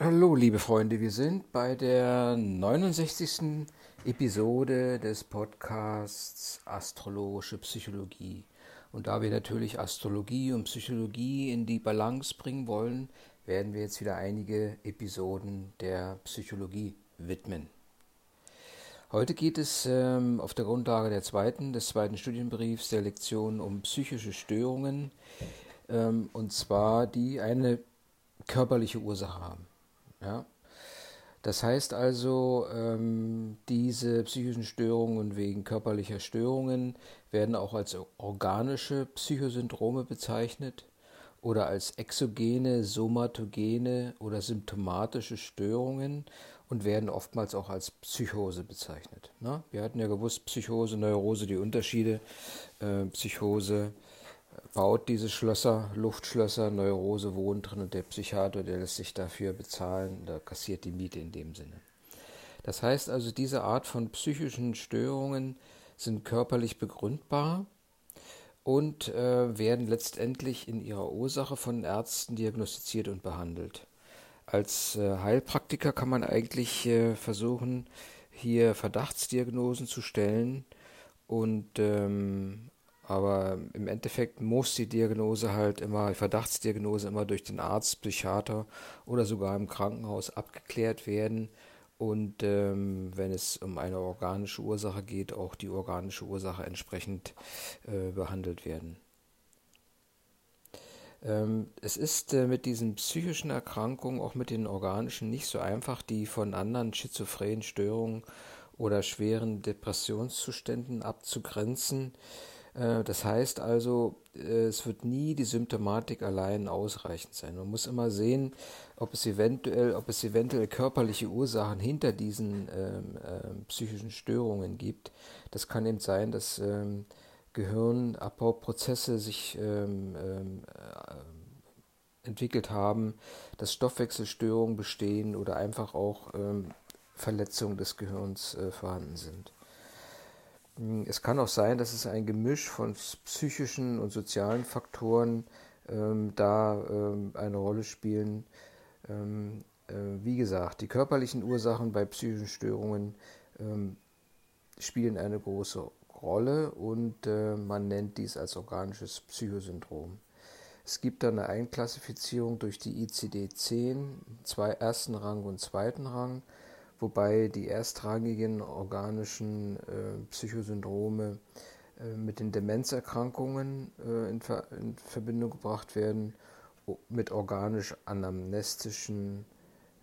Hallo, liebe Freunde, wir sind bei der 69. Episode des Podcasts Astrologische Psychologie. Und da wir natürlich Astrologie und Psychologie in die Balance bringen wollen, werden wir jetzt wieder einige Episoden der Psychologie widmen. Heute geht es ähm, auf der Grundlage der zweiten, des zweiten Studienbriefs der Lektion um psychische Störungen, ähm, und zwar die eine körperliche Ursache haben. Ja? Das heißt also, ähm, diese psychischen Störungen wegen körperlicher Störungen werden auch als organische Psychosyndrome bezeichnet oder als exogene, somatogene oder symptomatische Störungen und werden oftmals auch als Psychose bezeichnet. Ne? Wir hatten ja gewusst, Psychose, Neurose, die Unterschiede. Äh, Psychose baut diese Schlösser, Luftschlösser, Neurose wohnt drin und der Psychiater, der lässt sich dafür bezahlen, da kassiert die Miete in dem Sinne. Das heißt also, diese Art von psychischen Störungen sind körperlich begründbar und äh, werden letztendlich in ihrer Ursache von Ärzten diagnostiziert und behandelt. Als äh, Heilpraktiker kann man eigentlich äh, versuchen, hier Verdachtsdiagnosen zu stellen und ähm, aber im Endeffekt muss die Diagnose halt immer, die Verdachtsdiagnose immer durch den Arzt, Psychiater oder sogar im Krankenhaus abgeklärt werden. Und ähm, wenn es um eine organische Ursache geht, auch die organische Ursache entsprechend äh, behandelt werden. Ähm, es ist äh, mit diesen psychischen Erkrankungen, auch mit den organischen, nicht so einfach, die von anderen schizophrenen Störungen oder schweren Depressionszuständen abzugrenzen. Äh, das heißt also, äh, es wird nie die Symptomatik allein ausreichend sein. Man muss immer sehen, ob es eventuell, ob es eventuell körperliche Ursachen hinter diesen ähm, äh, psychischen Störungen gibt. Das kann eben sein, dass ähm, Gehirnabbauprozesse sich ähm, ähm äh, entwickelt haben, dass Stoffwechselstörungen bestehen oder einfach auch ähm, Verletzungen des Gehirns äh, vorhanden sind. Hm, es kann auch sein, dass es ein Gemisch von psychischen und sozialen Faktoren ähm, da ähm, eine Rolle spielen. Ähm, äh, wie gesagt, die körperlichen Ursachen bei psychischen Störungen ähm, spielen eine große Rolle und äh, man nennt dies als organisches Psychosyndrom. Es gibt dann eine Einklassifizierung durch die ICD-10, zwei ersten Rang und zweiten Rang wobei die erstrangigen organischen äh, Psychosyndrome äh, mit den Demenzerkrankungen äh, in, Ver in, Verbindung gebracht werden, mit organisch-anamnestischen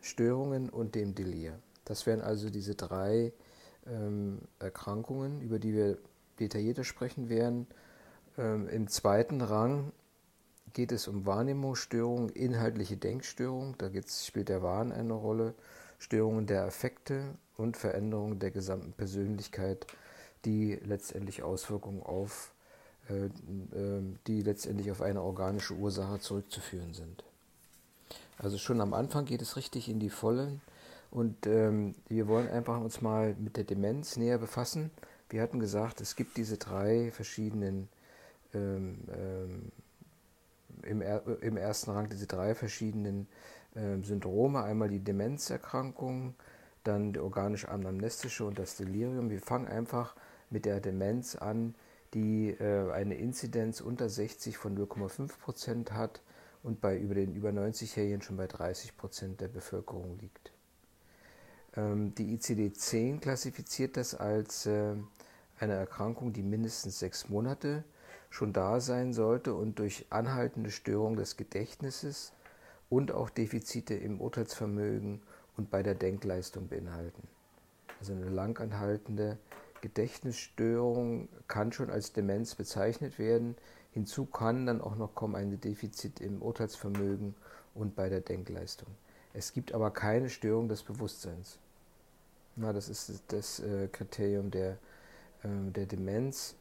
Störungen und dem Delir. Das wären also diese drei ähm, Erkrankungen, über die wir detaillierter sprechen werden. Ähm, Im zweiten Rang geht es um Wahrnehmungsstörungen, inhaltliche Denkstörungen, da spielt der Wahn eine Rolle Störungen der Affekte und Veränderungen der gesamten Persönlichkeit, die letztendlich Auswirkungen auf äh, äh, die letztendlich auf eine organische Ursache zurückzuführen sind. Also schon am Anfang geht es richtig in die Vollen und ähm, wir wollen einfach uns mal mit der Demenz näher befassen. Wir hatten gesagt, es gibt diese drei verschiedenen ähm, ähm, im, im, ersten Rang diese drei verschiedenen ähm, Syndrome, einmal die Demenzerkrankung, dann die organisch-anamnestische und das Delirium. Wir fangen einfach mit der Demenz an, die äh, eine Inzidenz unter 60 von 0,5 Prozent hat und bei über den über 90-Jährigen schon bei 30 Prozent der Bevölkerung liegt. Ähm, die ICD-10 klassifiziert das als äh, eine Erkrankung, die mindestens sechs Monate schon da sein sollte und durch anhaltende Störung des Gedächtnisses und auch Defizite im Urteilsvermögen und bei der Denkleistung beinhalten. Also eine langanhaltende Gedächtnisstörung kann schon als Demenz bezeichnet werden. Hinzu kann dann auch noch kommen ein Defizit im Urteilsvermögen und bei der Denkleistung. Es gibt aber keine Störung des Bewusstseins. Na, das ist das äh, Kriterium der, äh, der Demenz.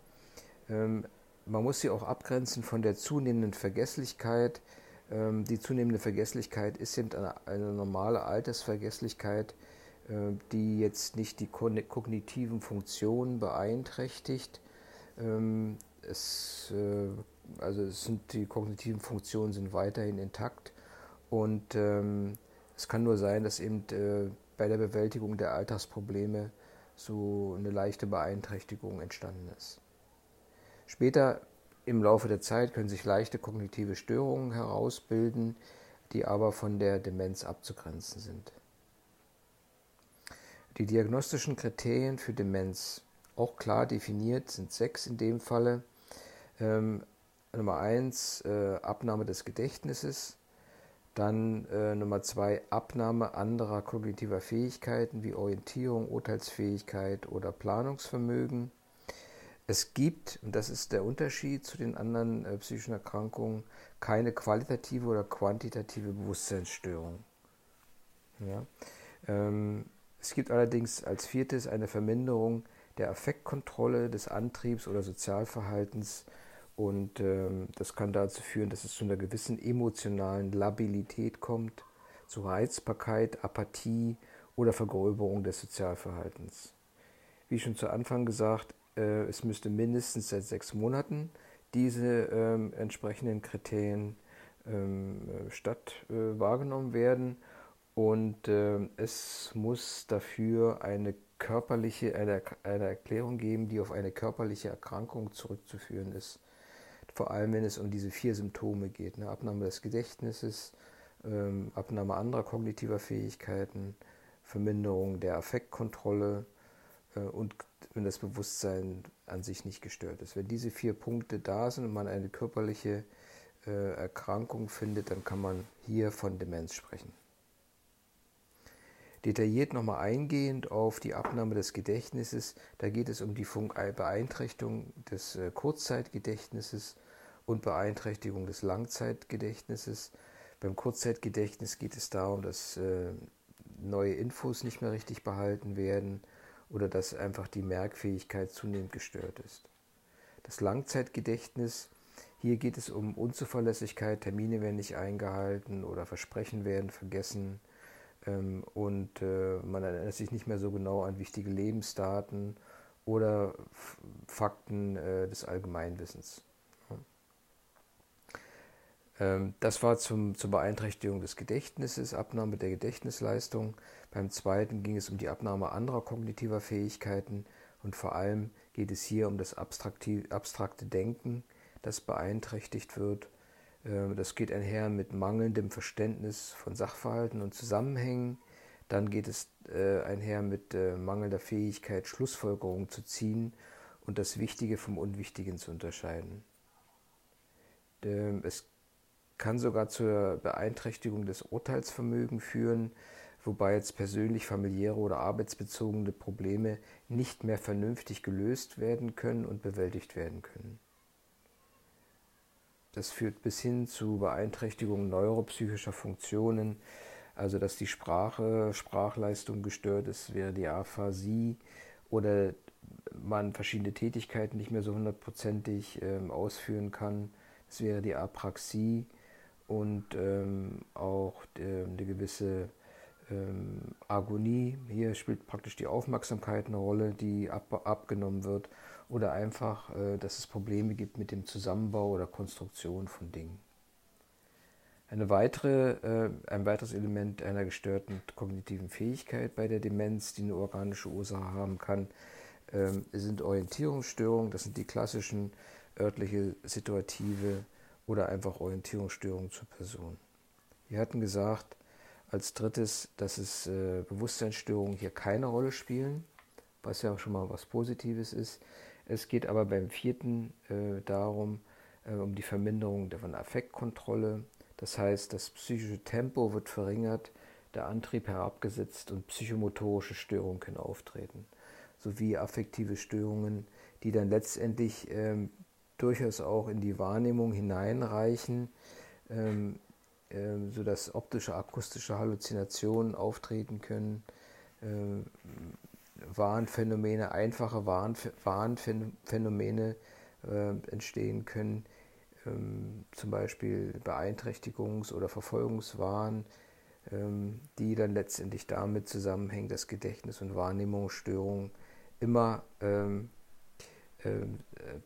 Ähm, man muss sie auch abgrenzen von der zunehmenden Vergesslichkeit, die zunehmende Vergesslichkeit ist eben eine, eine normale Altersvergesslichkeit, äh, die jetzt nicht die kognitiven Funktionen beeinträchtigt. Ähm, es, äh, also sind, die kognitiven Funktionen sind weiterhin intakt und ähm, Es kann nur sein, dass eben äh, bei der Bewältigung der Alltagsprobleme so eine leichte Beeinträchtigung entstanden ist. Später im Laufe der Zeit können sich leichte kognitive Störungen herausbilden, die aber von der Demenz abzugrenzen sind. Die diagnostischen Kriterien für Demenz, auch klar definiert, sind sechs in dem Falle. Ähm, Nummer eins, äh, Abnahme des Gedächtnisses. Dann äh, Nummer zwei, Abnahme anderer kognitiver Fähigkeiten wie Orientierung, Urteilsfähigkeit oder Planungsvermögen. Es gibt, und das ist der Unterschied zu den anderen äh, psychischen Erkrankungen, keine qualitative oder quantitative Bewusstseinsstörung. Ja? Ähm, es gibt allerdings als viertes eine Verminderung der Affektkontrolle, des Antriebs oder Sozialverhaltens und ähm, das kann dazu führen, dass es zu einer gewissen emotionalen Labilität kommt, zu Reizbarkeit, Apathie oder Vergröberung des Sozialverhaltens. Wie schon zu Anfang gesagt, äh, es müsste mindestens seit sechs Monaten diese ähm, entsprechenden Kriterien ähm, statt äh, wahrgenommen werden und äh, es muss dafür eine körperliche, eine, eine Erklärung geben, die auf eine körperliche Erkrankung zurückzuführen ist vor allem wenn es um diese vier Symptome geht. Ne? Abnahme des Gedächtnisses, ähm, Abnahme anderer kognitiver Fähigkeiten, Verminderung der Affektkontrolle äh, und wenn das Bewusstsein an sich nicht gestört ist. Wenn diese vier Punkte da sind und man eine körperliche äh, Erkrankung findet, dann kann man hier von Demenz sprechen. Detailliert nochmal eingehend auf die Abnahme des Gedächtnisses, da geht es um die Beeinträchtigung des äh, Kurzzeitgedächtnisses und Beeinträchtigung des Langzeitgedächtnisses. Beim Kurzzeitgedächtnis geht es darum, dass äh, neue Infos nicht mehr richtig behalten werden oder dass einfach die Merkfähigkeit zunehmend gestört ist. Das Langzeitgedächtnis, hier geht es um Unzuverlässigkeit, Termine werden nicht eingehalten oder Versprechen werden vergessen ähm, und äh, man erinnert sich nicht mehr so genau an wichtige Lebensdaten oder Fakten äh, des Allgemeinwissens. Ähm, das war zum, zur Beeinträchtigung des Gedächtnisses, Abnahme der Gedächtnisleistung. Beim zweiten ging es um die Abnahme anderer kognitiver Fähigkeiten und vor allem geht es hier um das abstrakte Denken, das beeinträchtigt wird. Ähm, das geht einher mit mangelndem Verständnis von Sachverhalten und Zusammenhängen. Dann geht es äh, einher mit äh, mangelnder Fähigkeit, Schlussfolgerungen zu ziehen und das Wichtige vom Unwichtigen zu unterscheiden. Ähm, es kann sogar zur Beeinträchtigung des Urteilsvermögens führen, wobei jetzt persönlich familiäre oder arbeitsbezogene Probleme nicht mehr vernünftig gelöst werden können und bewältigt werden können. Das führt bis hin zu Beeinträchtigung neuropsychischer Funktionen, also dass die Sprache, Sprachleistung gestört ist, wäre die Aphasie oder man verschiedene Tätigkeiten nicht mehr so hundertprozentig ähm, ausführen kann. Das wäre die Apraxie und ähm, auch äh, eine gewisse ähm, Agonie. Hier spielt praktisch die Aufmerksamkeit eine Rolle, die ab, abgenommen wird oder einfach, äh, dass es Probleme gibt mit dem Zusammenbau oder Konstruktion von Dingen. Eine weitere, äh, ein weiteres Element einer gestörten kognitiven Fähigkeit bei der Demenz, die eine organische Ursache haben kann, ähm, sind Orientierungsstörungen. Das sind die klassischen örtliche, situative oder einfach Orientierungsstörungen zur Person. Wir hatten gesagt, als drittes, dass es äh, Bewusstseinsstörungen hier keine Rolle spielen, was ja schon mal was Positives ist. Es geht aber beim vierten äh, darum, äh, um die Verminderung der von Affektkontrolle. Das heißt, das psychische Tempo wird verringert, der Antrieb herabgesetzt und psychomotorische Störungen können auftreten, sowie affektive Störungen, die dann letztendlich ähm, durchaus auch in die Wahrnehmung hineinreichen, ähm, ähm, sodass optische, akustische Halluzinationen auftreten können, ähm, Warnphänomene, einfache Warn, Warnphänomene äh, entstehen können, ähm, zum Beispiel Beeinträchtigungs- oder Verfolgungswahn, ähm, die dann letztendlich damit zusammenhängen, dass Gedächtnis- und Wahrnehmungsstörungen immer ähm, äh,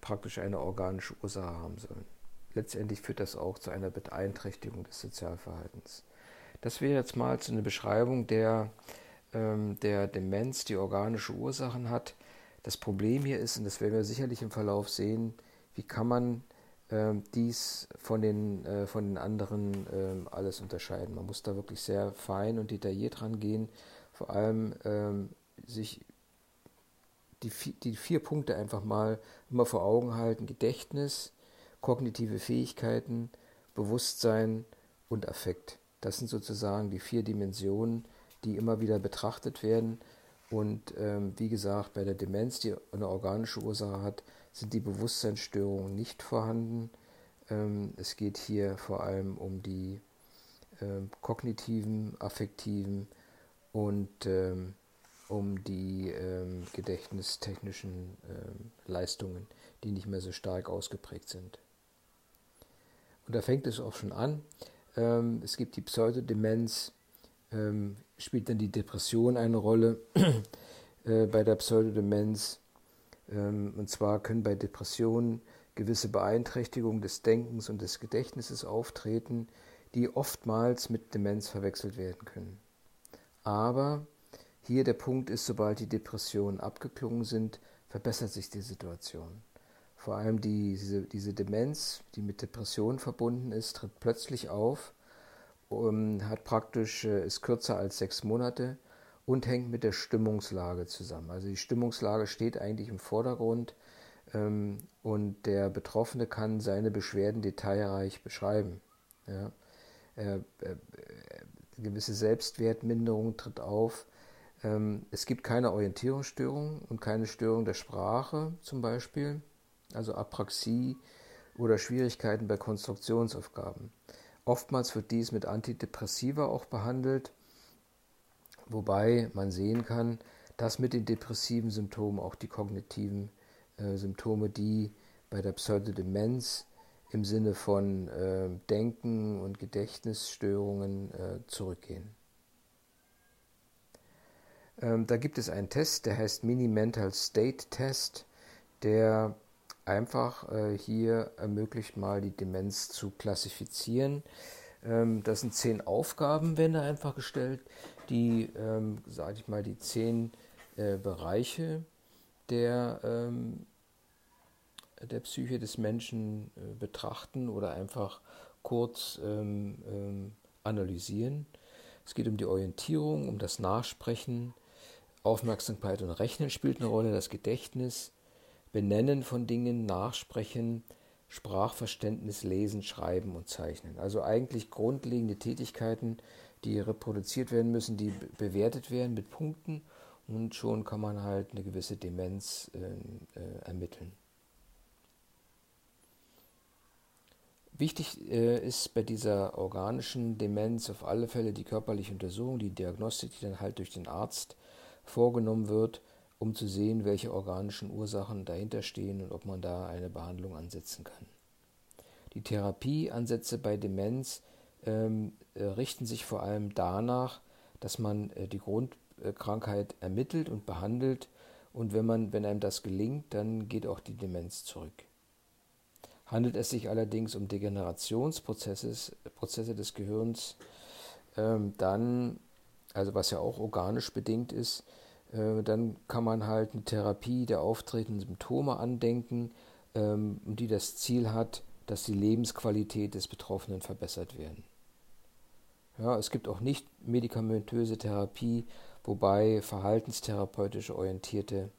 praktisch eine organische Ursache haben sollen. Letztendlich führt das auch zu einer Beeinträchtigung des Sozialverhaltens. Das wäre jetzt mal so eine Beschreibung der, ähm, der Demenz, die organische Ursachen hat. Das Problem hier ist, und das werden wir sicherlich im Verlauf sehen, wie kann man ähm, dies von den, äh, von den anderen ähm, alles unterscheiden. Man muss da wirklich sehr fein und detailliert rangehen, vor allem ähm, sich die, die vier Punkte einfach mal immer vor Augen halten. Gedächtnis, kognitive Fähigkeiten, Bewusstsein und Affekt. Das sind sozusagen die vier Dimensionen, die immer wieder betrachtet werden. Und ähm, wie gesagt, bei der Demenz, die eine organische Ursache hat, sind die Bewusstseinsstörungen nicht vorhanden. Ähm, es geht hier vor allem um die ähm, kognitiven, affektiven und ähm, um die ähm, gedächtnistechnischen ähm, Leistungen, die nicht mehr so stark ausgeprägt sind. Und da fängt es auch schon an. Ähm, es gibt die Pseudodemenz, ähm, spielt dann die Depression eine Rolle äh, bei der Pseudodemenz. Ähm, und zwar können bei Depressionen gewisse Beeinträchtigungen des Denkens und des Gedächtnisses auftreten, die oftmals mit Demenz verwechselt werden können. Aber hier der Punkt ist, sobald die Depressionen abgeklungen sind, verbessert sich die Situation. Vor allem die, diese, diese Demenz, die mit Depressionen verbunden ist, tritt plötzlich auf, um, hat praktisch, äh, ist kürzer als sechs Monate und hängt mit der Stimmungslage zusammen. Also die Stimmungslage steht eigentlich im Vordergrund ähm, und der Betroffene kann seine Beschwerden detailreich beschreiben. Ja. Äh, äh, gewisse Selbstwertminderung tritt auf. Ähm, es gibt keine Orientierungsstörung und keine Störung der Sprache zum Beispiel also Apraxie oder Schwierigkeiten bei Konstruktionsaufgaben. Oftmals wird dies mit Antidepressiva auch behandelt, wobei man sehen kann, dass mit den depressiven Symptomen auch die kognitiven äh, Symptome, die bei der Pseudodemenz im Sinne von äh, Denken und Gedächtnisstörungen äh, zurückgehen. Ähm, da gibt es einen Test, der heißt Mini Mental State Test, der einfach äh, hier ermöglicht mal die Demenz zu klassifizieren. Ähm, das sind zehn Aufgaben, werden da einfach gestellt, die, ähm, sage ich mal, die zehn äh, Bereiche der, der Psyche des Menschen äh, betrachten oder einfach kurz analysieren. Es geht um die Orientierung, um das Nachsprechen, Aufmerksamkeit und Rechnen spielt eine Rolle, das Gedächtnis, Benennen von Dingen, Nachsprechen, Sprachverständnis, Lesen, Schreiben und Zeichnen. Also eigentlich grundlegende Tätigkeiten, die reproduziert werden müssen, die bewertet werden mit Punkten und schon kann man halt eine gewisse Demenz äh, äh, ermitteln. Wichtig äh, ist bei dieser organischen Demenz auf alle Fälle die körperliche Untersuchung, die Diagnostik, die dann halt durch den Arzt vorgenommen wird um zu sehen, welche organischen Ursachen dahinter stehen und ob man da eine Behandlung ansetzen kann. Die Therapieansätze bei Demenz ähm, äh, richten sich vor allem danach, dass man äh, die Grundkrankheit ermittelt und behandelt und wenn, man, wenn einem das gelingt, dann geht auch die Demenz zurück. Handelt es sich allerdings um Degenerationsprozesse Prozesse des Gehirns, ähm, dann, also was ja auch organisch bedingt ist, dann kann man halt eine Therapie der auftretenden Symptome andenken, ähm, die das Ziel hat, dass die Lebensqualität des Betroffenen verbessert werden. Ja, es gibt auch nicht medikamentöse Therapie, wobei verhaltenstherapeutisch orientierte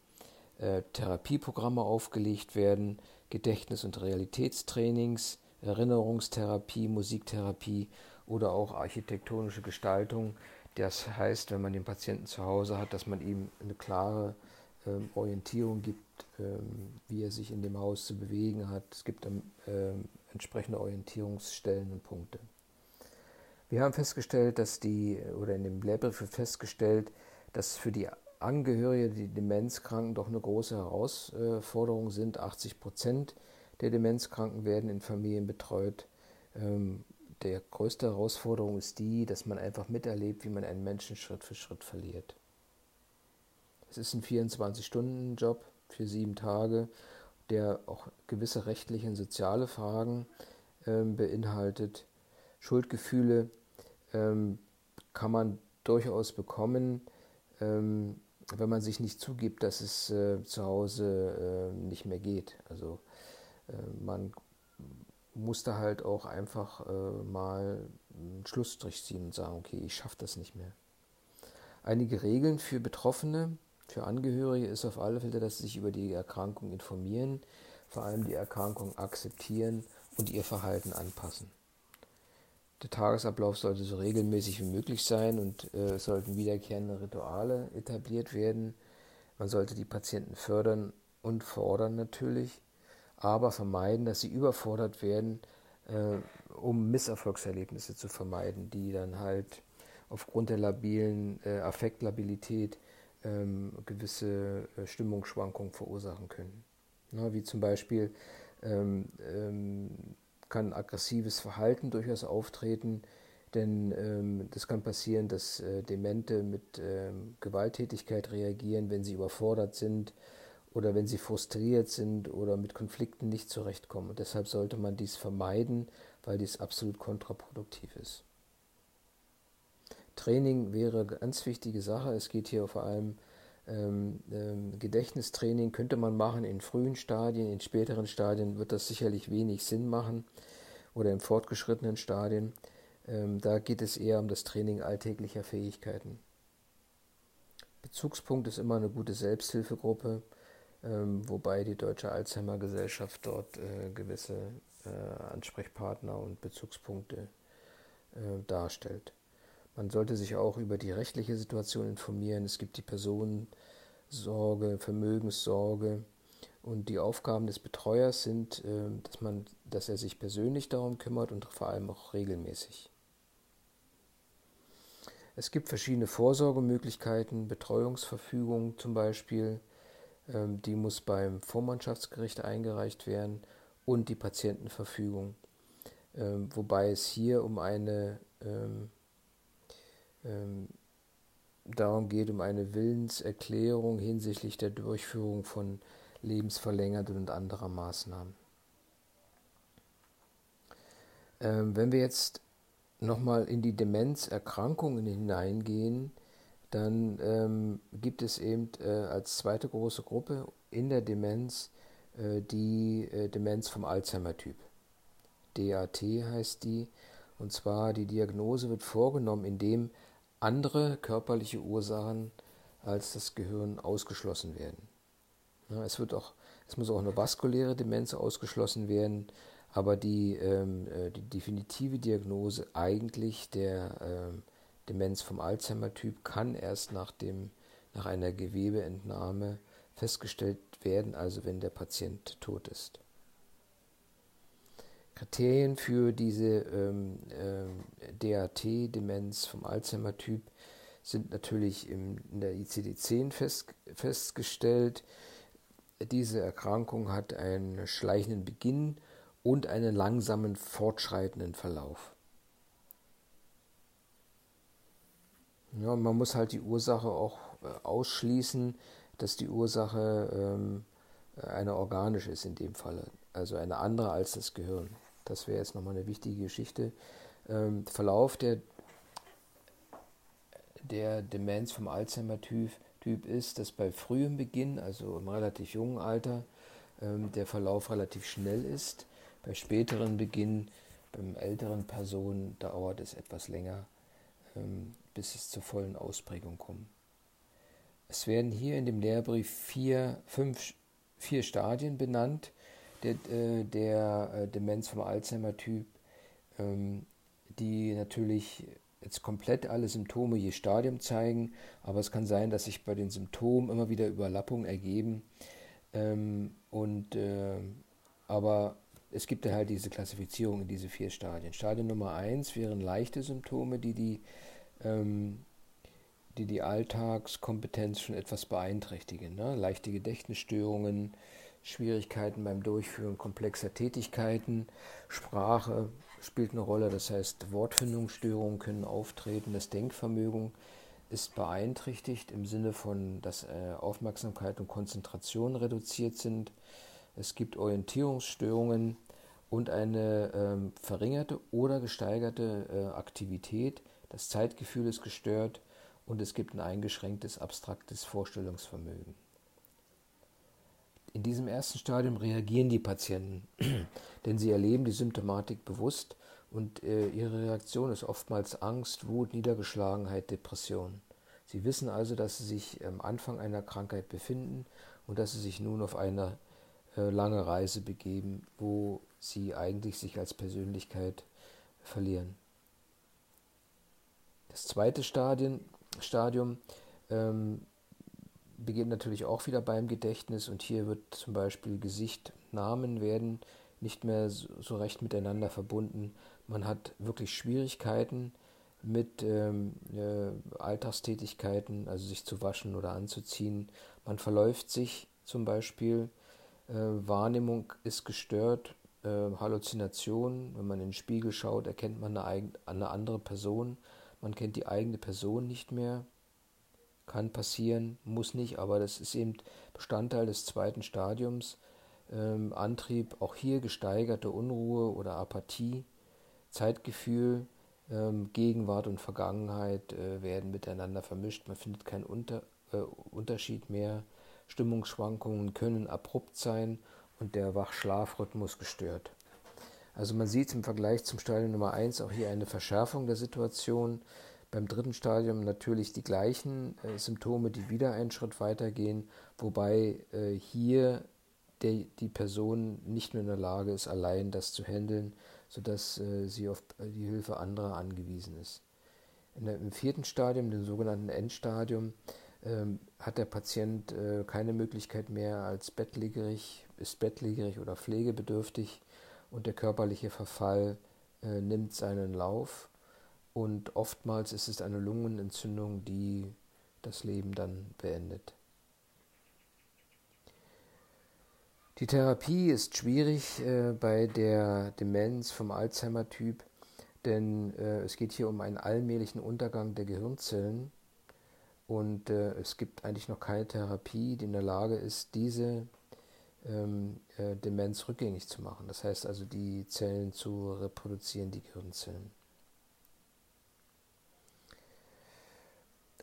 äh, Therapieprogramme aufgelegt werden, Gedächtnis- und Realitätstrainings, Erinnerungstherapie, Musiktherapie oder auch architektonische Gestaltung das heißt, wenn man den Patienten zu Hause hat, dass man ihm eine klare ähm, Orientierung gibt, ähm, wie er sich in dem Haus zu bewegen hat. Es gibt ähm, entsprechende Orientierungsstellen und Punkte. Wir haben festgestellt, dass die, oder in dem Lehrbrief festgestellt, dass für die Angehörige, die Demenzkranken, doch eine große Herausforderung sind. 80 Prozent der Demenzkranken werden in Familien betreut. Der größte Herausforderung ist die, dass man einfach miterlebt, wie man einen Menschen Schritt für Schritt verliert. Es ist ein 24-Stunden-Job für sieben Tage, der auch gewisse rechtliche und soziale Fragen ähm, beinhaltet, Schuldgefühle, ähm, kann man durchaus bekommen, ähm, wenn man sich nicht zugibt, dass es äh, zu Hause äh, nicht mehr geht. Also äh, man muss da halt auch einfach äh, mal einen Schlussstrich ziehen und sagen, okay, ich schaffe das nicht mehr. Einige Regeln für Betroffene, für Angehörige ist auf alle Fälle, dass sie sich über die Erkrankung informieren, vor allem die Erkrankung akzeptieren und ihr Verhalten anpassen. Der Tagesablauf sollte so regelmäßig wie möglich sein und äh, es sollten wiederkehrende Rituale etabliert werden. Man sollte die Patienten fördern und fordern natürlich, aber vermeiden, dass sie überfordert werden, äh, um Misserfolgserlebnisse zu vermeiden, die dann halt aufgrund der labilen äh, Affektlabilität ähm, gewisse äh, Stimmungsschwankungen verursachen können. Na, wie zum Beispiel ähm, ähm, kann aggressives Verhalten durchaus auftreten, denn ähm, das kann passieren, dass äh, Demente mit ähm, Gewalttätigkeit reagieren, wenn sie überfordert sind oder wenn sie frustriert sind oder mit Konflikten nicht zurechtkommen. Und deshalb sollte man dies vermeiden, weil dies absolut kontraproduktiv ist. Training wäre eine ganz wichtige Sache. Es geht hier vor allem ähm, ähm, Gedächtnistraining könnte man machen in frühen Stadien, in späteren Stadien wird das sicherlich wenig Sinn machen oder in fortgeschrittenen Stadien. Ähm, da geht es eher um das Training alltäglicher Fähigkeiten. Bezugspunkt ist immer eine gute Selbsthilfegruppe, ähm, wobei die Deutsche Alzheimer Gesellschaft dort äh, gewisse äh, Ansprechpartner und Bezugspunkte äh, darstellt. Man sollte sich auch über die rechtliche Situation informieren. Es gibt die Personensorge, Vermögenssorge und die Aufgaben des Betreuers sind, ähm, dass, man, dass er sich persönlich darum kümmert und vor allem auch regelmäßig. Es gibt verschiedene Vorsorgemöglichkeiten, Betreuungsverfügung zum Beispiel, die muss beim Vormannschaftsgericht eingereicht werden und die Patientenverfügung, ähm, wobei es hier um eine ähm, darum geht, um eine Willenserklärung hinsichtlich der Durchführung von lebensverlängernden und anderer Maßnahmen. Ähm, wenn wir jetzt nochmal in die Demenzerkrankungen hineingehen, dann ähm, gibt es eben äh, als zweite große Gruppe in der Demenz äh, die äh, Demenz vom Alzheimer-Typ. DAT heißt die. Und zwar die Diagnose wird vorgenommen, indem andere körperliche Ursachen als das Gehirn ausgeschlossen werden. Ja, es, wird auch, es muss auch eine vaskuläre Demenz ausgeschlossen werden, aber die, ähm, äh, die definitive Diagnose eigentlich der ähm, Demenz vom Alzheimer-Typ kann erst nach, dem, nach einer Gewebeentnahme festgestellt werden, also wenn der Patient tot ist. Kriterien für diese ähm, äh, DAT-Demenz vom Alzheimer-Typ sind natürlich im, in der ICD-10 fest, festgestellt. Diese Erkrankung hat einen schleichenden Beginn und einen langsamen fortschreitenden Verlauf. Ja, man muss halt die Ursache auch äh, ausschließen, dass die Ursache ähm, eine organische ist in dem Falle, also eine andere als das Gehirn. Das wäre jetzt nochmal eine wichtige Geschichte. Ähm, Verlauf der, der Demenz vom Alzheimer-Typ typ ist, dass bei frühem Beginn, also im relativ jungen Alter, ähm, der Verlauf relativ schnell ist. Bei späteren Beginn, beim älteren Personen, dauert es etwas länger, ähm, bis es zur vollen Ausprägung kommt. Es werden hier in dem Lehrbrief vier, fünf, vier Stadien benannt, der, äh, der äh, Demenz vom Alzheimer-Typ, ähm, die natürlich jetzt komplett alle Symptome je Stadium zeigen, aber es kann sein, dass sich bei den Symptomen immer wieder Überlappungen ergeben. Ähm, und, äh, aber es gibt halt diese Klassifizierung in diese vier Stadien. Stadium Nummer eins wären leichte Symptome, die die, ähm, die, die Alltagskompetenz schon etwas beeinträchtigen. Ne? Leichte Gedächtnisstörungen, Schwierigkeiten beim Durchführen komplexer Tätigkeiten. Sprache spielt eine Rolle, das heißt Wortfindungsstörungen können auftreten, das Denkvermögen ist beeinträchtigt im Sinne von, dass äh, Aufmerksamkeit und Konzentration reduziert sind. Es gibt Orientierungsstörungen und eine ähm, verringerte oder gesteigerte äh, Aktivität Das Zeitgefühl ist gestört und es gibt ein eingeschränktes abstraktes Vorstellungsvermögen. In diesem ersten Stadium reagieren die Patienten, denn sie erleben die Symptomatik bewusst und äh, ihre Reaktion ist oftmals Angst, Wut, Niedergeschlagenheit, Depression. Sie wissen also, dass sie sich am Anfang einer Krankheit befinden und dass sie sich nun auf eine äh, lange Reise begeben, wo sie eigentlich sich als Persönlichkeit verlieren. Das zweite Stadion, Stadium ähm, beginnt natürlich auch wieder beim Gedächtnis und hier wird zum Beispiel Gesicht, Namen werden nicht mehr so recht miteinander verbunden. Man hat wirklich Schwierigkeiten, mit ähm, äh, Alltagstätigkeiten, also sich zu waschen oder anzuziehen. Man verläuft sich zum Beispiel, äh, Wahrnehmung ist gestört, äh, Halluzination, wenn man in den Spiegel schaut, erkennt man eine, eine andere Person, man kennt die eigene Person nicht mehr. Kann passieren, muss nicht, aber das ist eben Bestandteil des zweiten Stadiums. Ähm, Antrieb, auch hier gesteigerte Unruhe oder Apathie, Zeitgefühl, ähm, Gegenwart und Vergangenheit äh, werden miteinander vermischt. Man findet keinen Unter, äh, Unterschied mehr. Stimmungsschwankungen können abrupt sein und der Wach-Schlafrhythmus gestört. Also man sieht im Vergleich zum Stadium Nummer 1 auch hier eine Verschärfung der Situation. Beim dritten Stadium natürlich die gleichen äh, Symptome, die wieder einen Schritt weitergehen, wobei äh, hier der, die Person nicht mehr in der Lage ist, allein das zu handeln, sodass äh, sie auf äh, die Hilfe anderer angewiesen ist. Der, Im vierten Stadium, dem sogenannten Endstadium, ähm, hat der Patient äh, keine Möglichkeit mehr als bettlägerig, ist bettlägerig oder pflegebedürftig und der körperliche Verfall äh, nimmt seinen Lauf und oftmals ist es eine Lungenentzündung, die das Leben dann beendet. Die Therapie ist schwierig äh, bei der Demenz vom Alzheimer-Typ, denn äh, es geht hier um einen allmählichen Untergang der Gehirnzellen und äh, es gibt eigentlich noch keine Therapie, die in der Lage ist, diese ähm, äh, Demenz rückgängig zu machen. Das heißt also, die Zellen zu reproduzieren, die Gehirnzellen.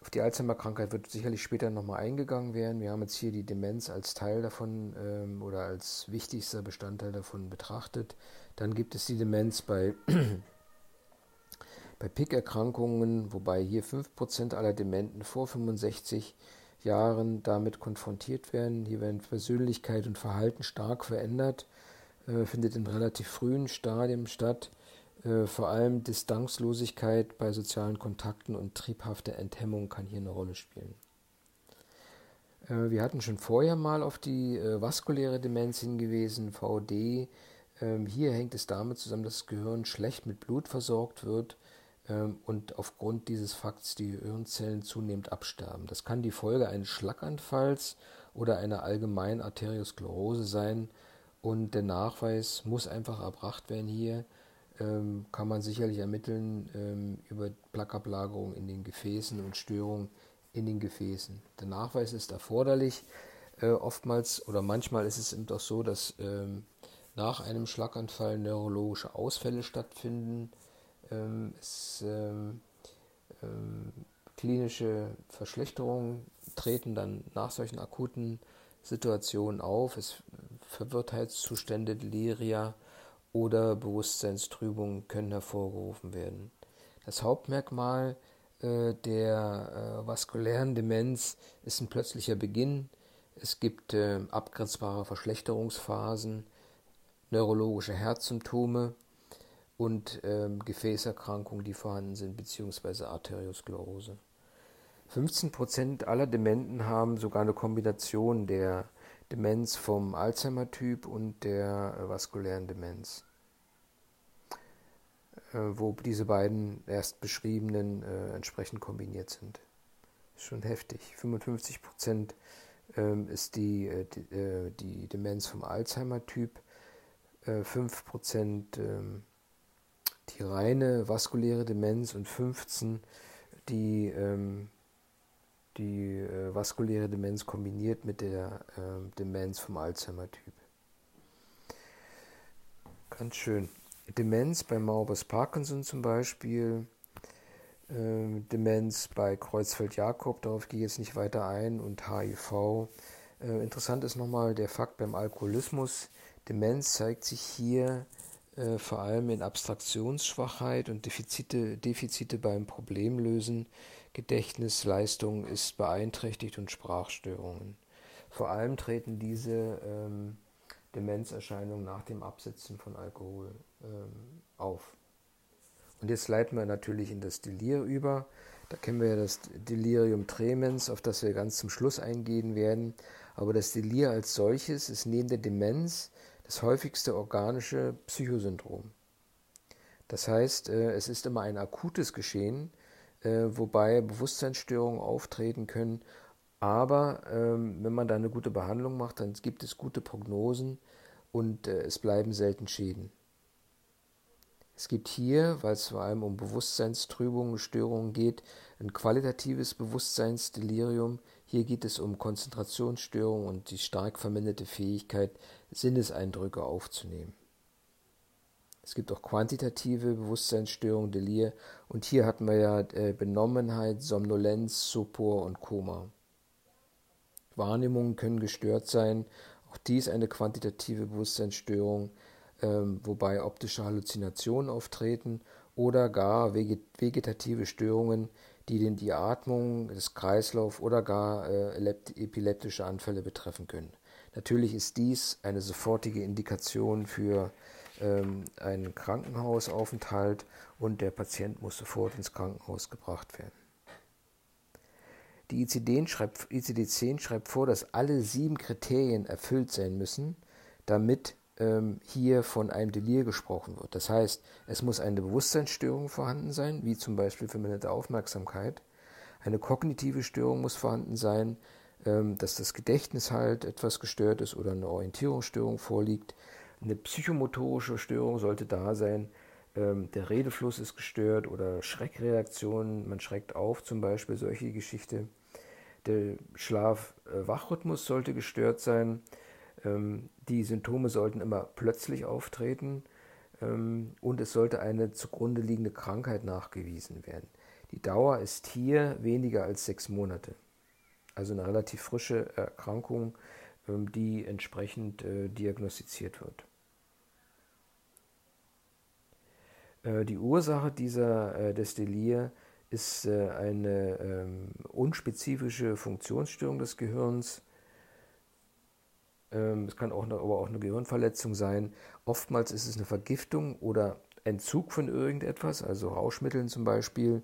Auf die Alzheimer-Krankheit wird sicherlich später nochmal eingegangen werden. Wir haben jetzt hier die Demenz als Teil davon ähm, oder als wichtigster Bestandteil davon betrachtet. Dann gibt es die Demenz bei, bei PIC-Erkrankungen, wobei hier 5% aller Dementen vor 65 Jahren damit konfrontiert werden. Hier werden Persönlichkeit und Verhalten stark verändert, äh, findet in relativ frühen Stadien statt. Äh, vor allem Distanzlosigkeit bei sozialen Kontakten und triebhafte Enthemmung kann hier eine Rolle spielen. Äh, wir hatten schon vorher mal auf die äh, vaskuläre Demenz hingewiesen, VD. Ähm, hier hängt es damit zusammen, dass das Gehirn schlecht mit Blut versorgt wird und aufgrund dieses Fakts die Gehirnzellen zunehmend absterben. Das kann die Folge eines Schlaganfalls oder einer allgemeinen Arteriosklerose sein und der Nachweis muss einfach erbracht werden hier ähm, kann man sicherlich ermitteln ähm, über Plaqueablagerung in den Gefäßen und Störungen in den Gefäßen. Der Nachweis ist erforderlich. Äh, oftmals oder manchmal ist es eben doch so, dass ähm, nach einem Schlaganfall neurologische Ausfälle stattfinden. Ähm, es, ähm, ähm, klinische Verschlechterungen treten dann nach solchen akuten Situationen auf. Es Verwirrtheitszustände, Deliria, oder Bewusstseinstrübung können hervorgerufen werden. Das Hauptmerkmal äh, der äh, vaskulären Demenz ist ein plötzlicher Beginn. Es gibt äh, abgrenzbare Verschlechterungsphasen, neurologische Herzsymptome und ähm, Gefäßerkrankungen, die vorhanden sind, beziehungsweise Arteriosklerose. 15% aller Dementen haben sogar eine Kombination der Demenz vom Alzheimer-Typ und der äh, vaskulären Demenz. Äh, wo diese beiden erst beschriebenen äh, entsprechend kombiniert sind. Ist schon heftig. 55 Prozent ähm, ist die, äh, die, äh, die, Demenz vom Alzheimer-Typ, äh, 5 Prozent ähm, die reine vaskuläre Demenz und 15 die, ähm, die äh, vaskuläre Demenz kombiniert mit der äh, Demenz vom Alzheimer-Typ. Ganz schön. Demenz bei Maubers Parkinson zum Beispiel äh, Demenz bei Kreuzfeld-Jakob, darauf gehe ich jetzt nicht weiter ein, und HIV. Äh, interessant ist nochmal der Fakt beim Alkoholismus. Demenz zeigt sich hier äh, vor allem in Abstraktionsschwachheit und Defizite, Defizite beim Problemlösen. Gedächtnisleistung ist beeinträchtigt und Sprachstörungen. Vor allem treten diese ähm, Demenzerscheinungen nach dem Absetzen von Alkohol ähm, auf. Und jetzt leiten wir natürlich in das Delir über. Da kennen wir ja das Delirium tremens, auf das wir ganz zum Schluss eingehen werden. Aber das Delir als solches ist neben der Demenz das häufigste organische Psychosyndrom. Das heißt, äh, es ist immer ein akutes Geschehen, äh, wobei Bewusstseinsstörungen auftreten können. Aber ähm, wenn man da eine gute Behandlung macht, dann gibt es gute Prognosen und äh, es bleiben selten Schäden. Es gibt hier, weil es vor allem um Bewusstseinstrübungen, Störungen geht, ein qualitatives Bewusstseinsdelirium. Hier geht es um Konzentrationsstörungen und die stark verminderte Fähigkeit, Sinneseindrücke aufzunehmen. Es gibt auch quantitative Bewusstseinsstörungen, Delir, und hier hatten wir ja äh, Benommenheit, Somnolenz, Sopor und Koma. Wahrnehmungen können gestört sein, auch dies eine quantitative Bewusstseinsstörung ähm, wobei optische Halluzinationen auftreten oder gar vegetative Störungen, die den die Atmung, das Kreislauf oder gar äh, epileptische Anfälle betreffen können. Natürlich ist dies eine sofortige Indikation für ähm, einen Krankenhausaufenthalt und der Patient muss sofort ins Krankenhaus gebracht werden. Die ICD-10 schreibt, ICD schreibt vor, dass alle sieben Kriterien erfüllt sein müssen, damit ähm, hier von einem Delir gesprochen wird. Das heißt, es muss eine Bewusstseinsstörung vorhanden sein, wie zum Beispiel verminderte Aufmerksamkeit. Eine kognitive Störung muss vorhanden sein, dass das Gedächtnis halt etwas gestört ist oder eine Orientierungsstörung vorliegt. Eine psychomotorische Störung sollte da sein. Ähm, der Redefluss ist gestört oder Schreckreaktionen, man schreckt auf zum Beispiel, solche Geschichte. Der Schlaf-Wachrhythmus sollte gestört sein. Ähm, die Symptome sollten immer plötzlich auftreten ähm, und es sollte eine zugrunde liegende Krankheit nachgewiesen werden. Die Dauer ist hier weniger als sechs Monate. Also eine relativ frische Erkrankung, ähm, die entsprechend äh, diagnostiziert wird. Äh, die Ursache dieser, äh, des Delir ist eine unspezifische Funktionsstörung des Gehirns, ähm, es kann auch aber auch eine Gehirnverletzung sein. Oftmals ist es eine Vergiftung oder Entzug von irgendetwas, also Rauschmitteln zum Beispiel.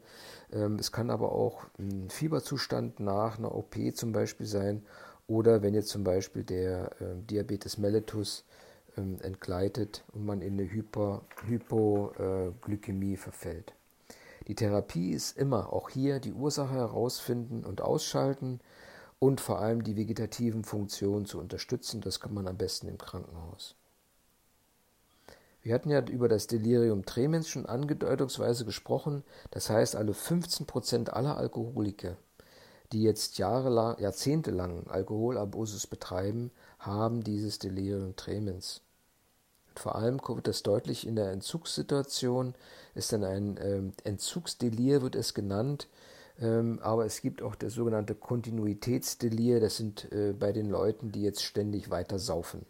Ähm, es kann aber auch ein Fieberzustand nach einer OP zum Beispiel sein oder wenn jetzt zum Beispiel der ähm, Diabetes mellitus entgleitet und man in eine Hyper, Hypoglykämie verfällt. Die Therapie ist immer auch hier die Ursache herausfinden und ausschalten und vor allem die vegetativen Funktionen zu unterstützen. Das kann man am besten im Krankenhaus. Wir hatten ja über das Delirium tremens schon angedeutungsweise gesprochen. Das heißt, alle 15 Prozent aller Alkoholiker, die jetzt jahrelang, jahrzehntelang Alkoholabusus betreiben, haben dieses Delirium tremens. vor allem wird das deutlich in der Entzugssituation, ist dann ein äh, Entzugsdelir, wird es genannt, ähm, aber es gibt auch das sogenannte Kontinuitätsdelir, das sind äh, bei den Leuten, die jetzt ständig weiter saufen.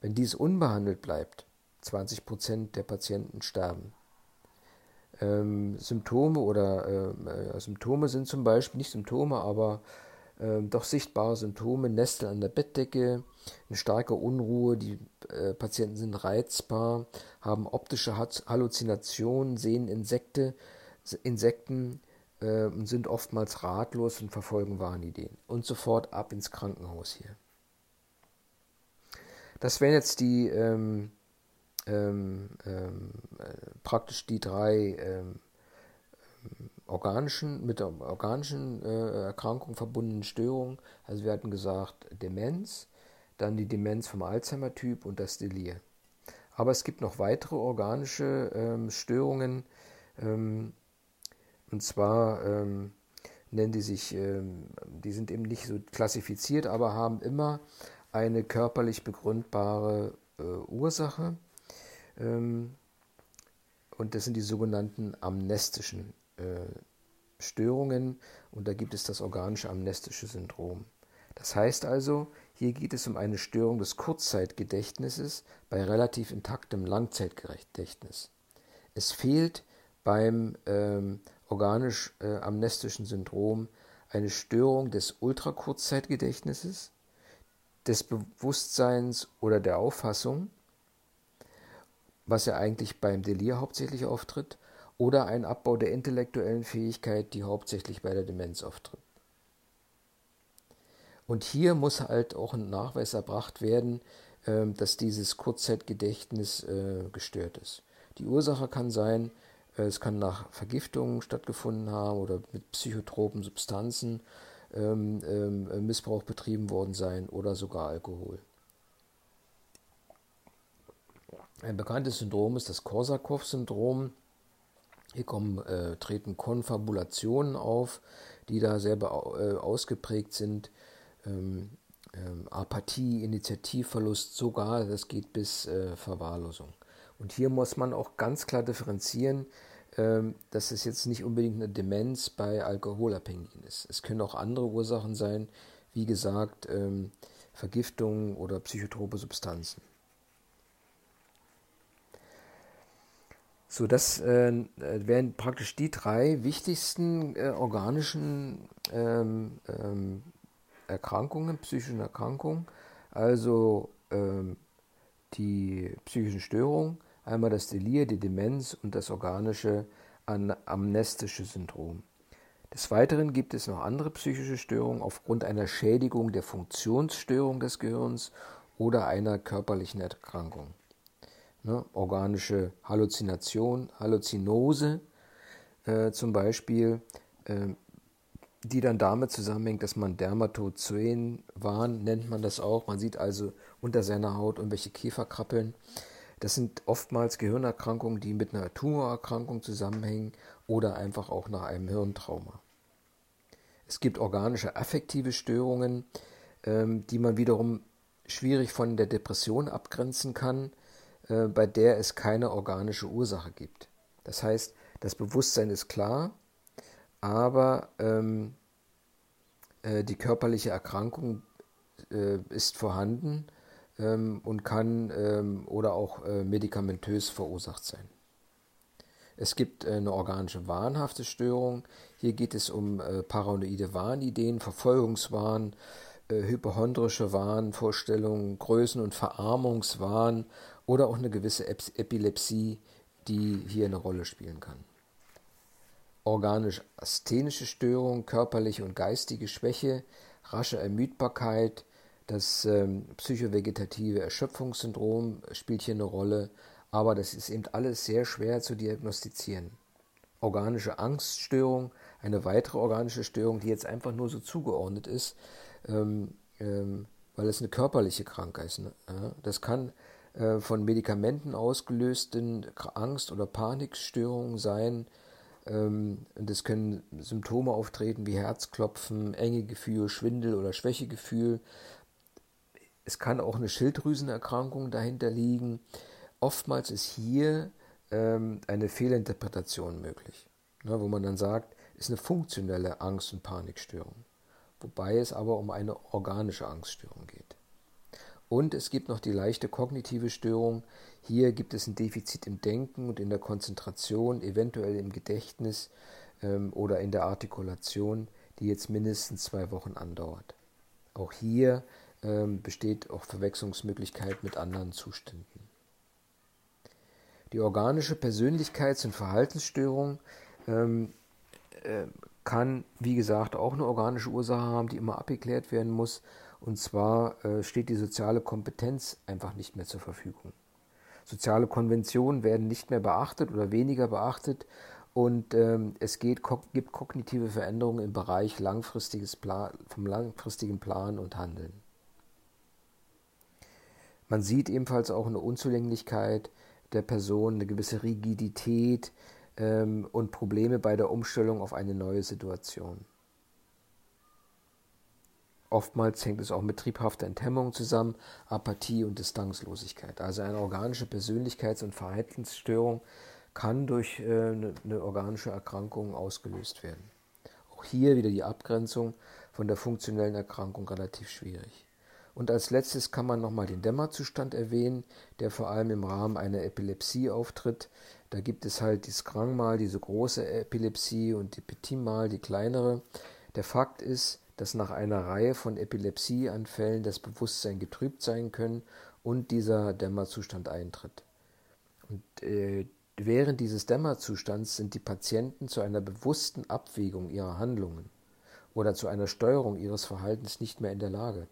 Wenn dies unbehandelt bleibt, 20% der Patienten sterben. Ähm, Symptome oder äh, Symptome sind zum Beispiel nicht Symptome, aber äh, doch sichtbare Symptome, Nesteln an der Bettdecke, eine starke Unruhe, die äh, Patienten sind reizbar, haben optische Halluzinationen, sehen Insekte, Insekten, äh, sind oftmals ratlos und verfolgen Wahnideen. Und sofort ab ins Krankenhaus hier. Das wären jetzt die ähm, ähm, ähm, äh, praktisch die drei ähm, organischen, mit der organischen äh, Erkrankung verbundenen Störungen. Also wir hatten gesagt Demenz, dann die Demenz vom Alzheimer-Typ und das Delir. Aber es gibt noch weitere organische ähm, Störungen, ähm, und zwar ähm, nennen die sich, ähm, die sind eben nicht so klassifiziert, aber haben immer eine körperlich begründbare äh, Ursache. Ähm, und das sind die sogenannten amnestischen äh, Störungen und da gibt es das organische amnestische Syndrom. Das heißt also, hier geht es um eine Störung des Kurzzeitgedächtnisses bei relativ intaktem Langzeitgedächtnis. Es fehlt beim ähm, organisch-amnestischen äh, Syndrom eine Störung des Ultrakurzzeitgedächtnisses, des Bewusstseins oder der Auffassung, was ja eigentlich beim Delir hauptsächlich auftritt, oder ein Abbau der intellektuellen Fähigkeit, die hauptsächlich bei der Demenz auftritt. Und hier muss halt auch ein Nachweis erbracht werden, ähm, dass dieses Kurzzeitgedächtnis äh, gestört ist. Die Ursache kann sein, äh, es kann nach Vergiftungen stattgefunden haben oder mit psychotropen Substanzen ähm, ähm, Missbrauch betrieben worden sein oder sogar Alkohol. Ein bekanntes Syndrom ist das Korsakow-Syndrom. Hier kommen, äh, treten Konfabulationen auf, die da sehr äh, ausgeprägt sind. Ähm, ähm, Apathie, Initiativverlust, sogar, das geht bis äh, Verwahrlosung. Und hier muss man auch ganz klar differenzieren, ähm, dass es jetzt nicht unbedingt eine Demenz bei Alkoholabhängigen ist. Es können auch andere Ursachen sein, wie gesagt, ähm, Vergiftungen oder psychotrope Substanzen. So, das äh, wären praktisch die drei wichtigsten äh, organischen ähm, ähm, Erkrankungen, psychischen Erkrankungen. Also ähm, die psychischen Störungen, einmal das Delir, die Demenz und das organische amnestische Syndrom. Des Weiteren gibt es noch andere psychische Störungen aufgrund einer Schädigung der Funktionsstörung des Gehirns oder einer körperlichen Erkrankung. Ne, organische Halluzination, Halluzinose äh, zum Beispiel, äh, die dann damit zusammenhängt, dass man Dermatozoen Wahn nennt man das auch. Man sieht also unter seiner Haut irgendwelche Käferkrabbeln. Das sind oftmals Gehirnerkrankungen, die mit einer Tumorerkrankung zusammenhängen oder einfach auch nach einem Hirntrauma. Es gibt organische affektive Störungen, ähm, die man wiederum schwierig von der Depression abgrenzen kann, äh, bei der es keine organische Ursache gibt. Das heißt, das Bewusstsein ist klar, aber ähm, äh, die körperliche Erkrankung äh, ist vorhanden ähm, und kann ähm, oder auch äh, medikamentös verursacht sein. Es gibt äh, eine organische wahnhafte Störung. Hier geht es um paranoide Wahnideen, Verfolgungswahn, hypochondrische Wahnvorstellungen, Größen- und Verarmungswahn oder auch eine gewisse Epilepsie, die hier eine Rolle spielen kann. Organisch-asthenische Störung, körperliche und geistige Schwäche, rasche Ermüdbarkeit, das ähm, psychovegetative Erschöpfungssyndrom spielt hier eine Rolle, aber das ist eben alles sehr schwer zu diagnostizieren. Organische Angststörung, eine weitere organische Störung, die jetzt einfach nur so zugeordnet ist, ähm, ähm, weil es eine körperliche Krankheit ist. Ne? Ja, das kann äh, von Medikamenten ausgelösten Angst- oder Panikstörungen sein. Ähm, und es können Symptome auftreten wie Herzklopfen, enge Gefühl, Schwindel oder Schwächegefühl. Es kann auch eine Schilddrüsenerkrankung dahinter liegen. Oftmals ist hier ähm, eine Fehlinterpretation möglich, ne, wo man dann sagt, ist eine funktionelle Angst- und Panikstörung, wobei es aber um eine organische Angststörung geht. Und es gibt noch die leichte kognitive Störung. Hier gibt es ein Defizit im Denken und in der Konzentration, eventuell im Gedächtnis ähm, oder in der Artikulation, die jetzt mindestens zwei Wochen andauert. Auch hier ähm, besteht auch Verwechslungsmöglichkeit mit anderen Zuständen. Die organische Persönlichkeits- und Verhaltensstörung ähm, äh, kann, wie gesagt, auch eine organische Ursache haben, die immer abgeklärt werden muss. Und zwar äh, steht die soziale Kompetenz einfach nicht mehr zur Verfügung. Soziale Konventionen werden nicht mehr beachtet oder weniger beachtet und ähm, es geht, gibt kognitive Veränderungen im Bereich langfristiges Plan, vom langfristigen Plan und Handeln. Man sieht ebenfalls auch eine Unzulänglichkeit der Person, eine gewisse Rigidität ähm, und Probleme bei der Umstellung auf eine neue Situation. Oftmals hängt es auch mit triebhafter Enthemmung zusammen, Apathie und Distanzlosigkeit. Also eine organische Persönlichkeits- und Verhaltensstörung kann durch eine, eine organische Erkrankung ausgelöst werden. Auch hier wieder die Abgrenzung von der funktionellen Erkrankung relativ schwierig. Und als letztes kann man nochmal den Dämmerzustand erwähnen, der vor allem im Rahmen einer Epilepsie auftritt. Da gibt es halt die Skrangmal, diese große Epilepsie und die Petitmal, die kleinere. Der Fakt ist, dass nach einer Reihe von Epilepsieanfällen das Bewusstsein getrübt sein können und dieser Dämmerzustand eintritt. Und äh, während dieses Dämmerzustands sind die Patienten zu einer bewussten Abwägung ihrer Handlungen oder zu einer Steuerung ihres Verhaltens nicht mehr in der Lage.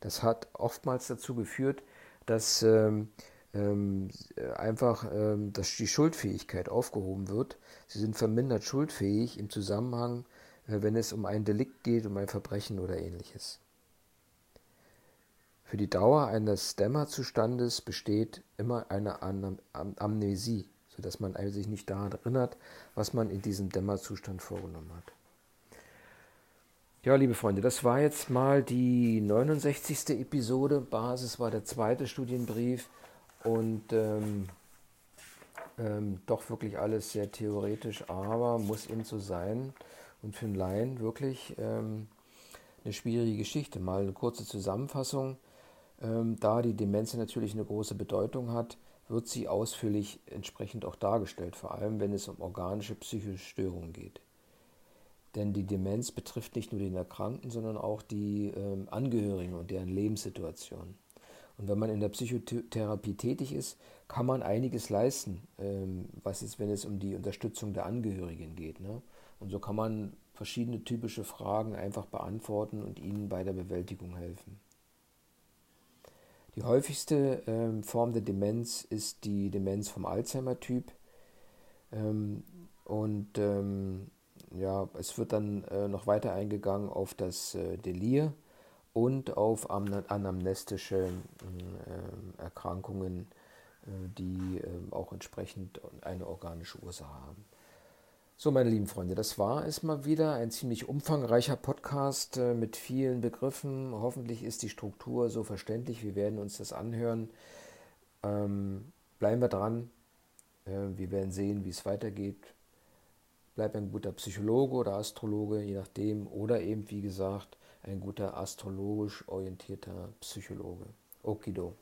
Das hat oftmals dazu geführt, dass ähm, ähm, einfach ähm, dass die Schuldfähigkeit aufgehoben wird. Sie sind vermindert schuldfähig im Zusammenhang, wenn es um ein Delikt geht, um ein Verbrechen oder ähnliches. Für die Dauer eines Dämmerzustandes besteht immer eine Am Am Amnesie, sodass man sich nicht daran erinnert, was man in diesem Dämmerzustand vorgenommen hat. Ja, liebe Freunde, das war jetzt mal die 69. Episode. Basis war der zweite Studienbrief und ähm, ähm, doch wirklich alles sehr theoretisch, aber muss eben so sein und für einen Laien wirklich ähm, eine schwierige Geschichte. Mal eine kurze Zusammenfassung. Ähm, da die Demenz natürlich eine große Bedeutung hat, wird sie ausführlich entsprechend auch dargestellt, vor allem wenn es um organische psychische Störungen geht. Denn die Demenz betrifft nicht nur den Erkrankten, sondern auch die ähm, Angehörigen und deren Lebenssituation. Und wenn man in der Psychotherapie tätig ist, kann man einiges leisten, ähm, was ist, wenn es um die Unterstützung der Angehörigen geht. Ne? Und so kann man verschiedene typische Fragen einfach beantworten und ihnen bei der Bewältigung helfen. Die häufigste ähm, Form der Demenz ist die Demenz vom Alzheimer-Typ. Ähm, und ähm, ja, es wird dann äh, noch weiter eingegangen auf das äh, Delir und auf anamnestische äh, Erkrankungen, äh, die äh, auch entsprechend eine organische Ursache haben. So, meine lieben Freunde, das war es mal wieder. Ein ziemlich umfangreicher Podcast äh, mit vielen Begriffen. Hoffentlich ist die Struktur so verständlich. Wir werden uns das anhören. Ähm, bleiben wir dran. wir werden sehen, wie es weitergeht bleib ein guter Psychologe oder Astrologe, je nachdem, oder eben, wie gesagt, ein guter astrologisch orientierter Psychologe. Okido.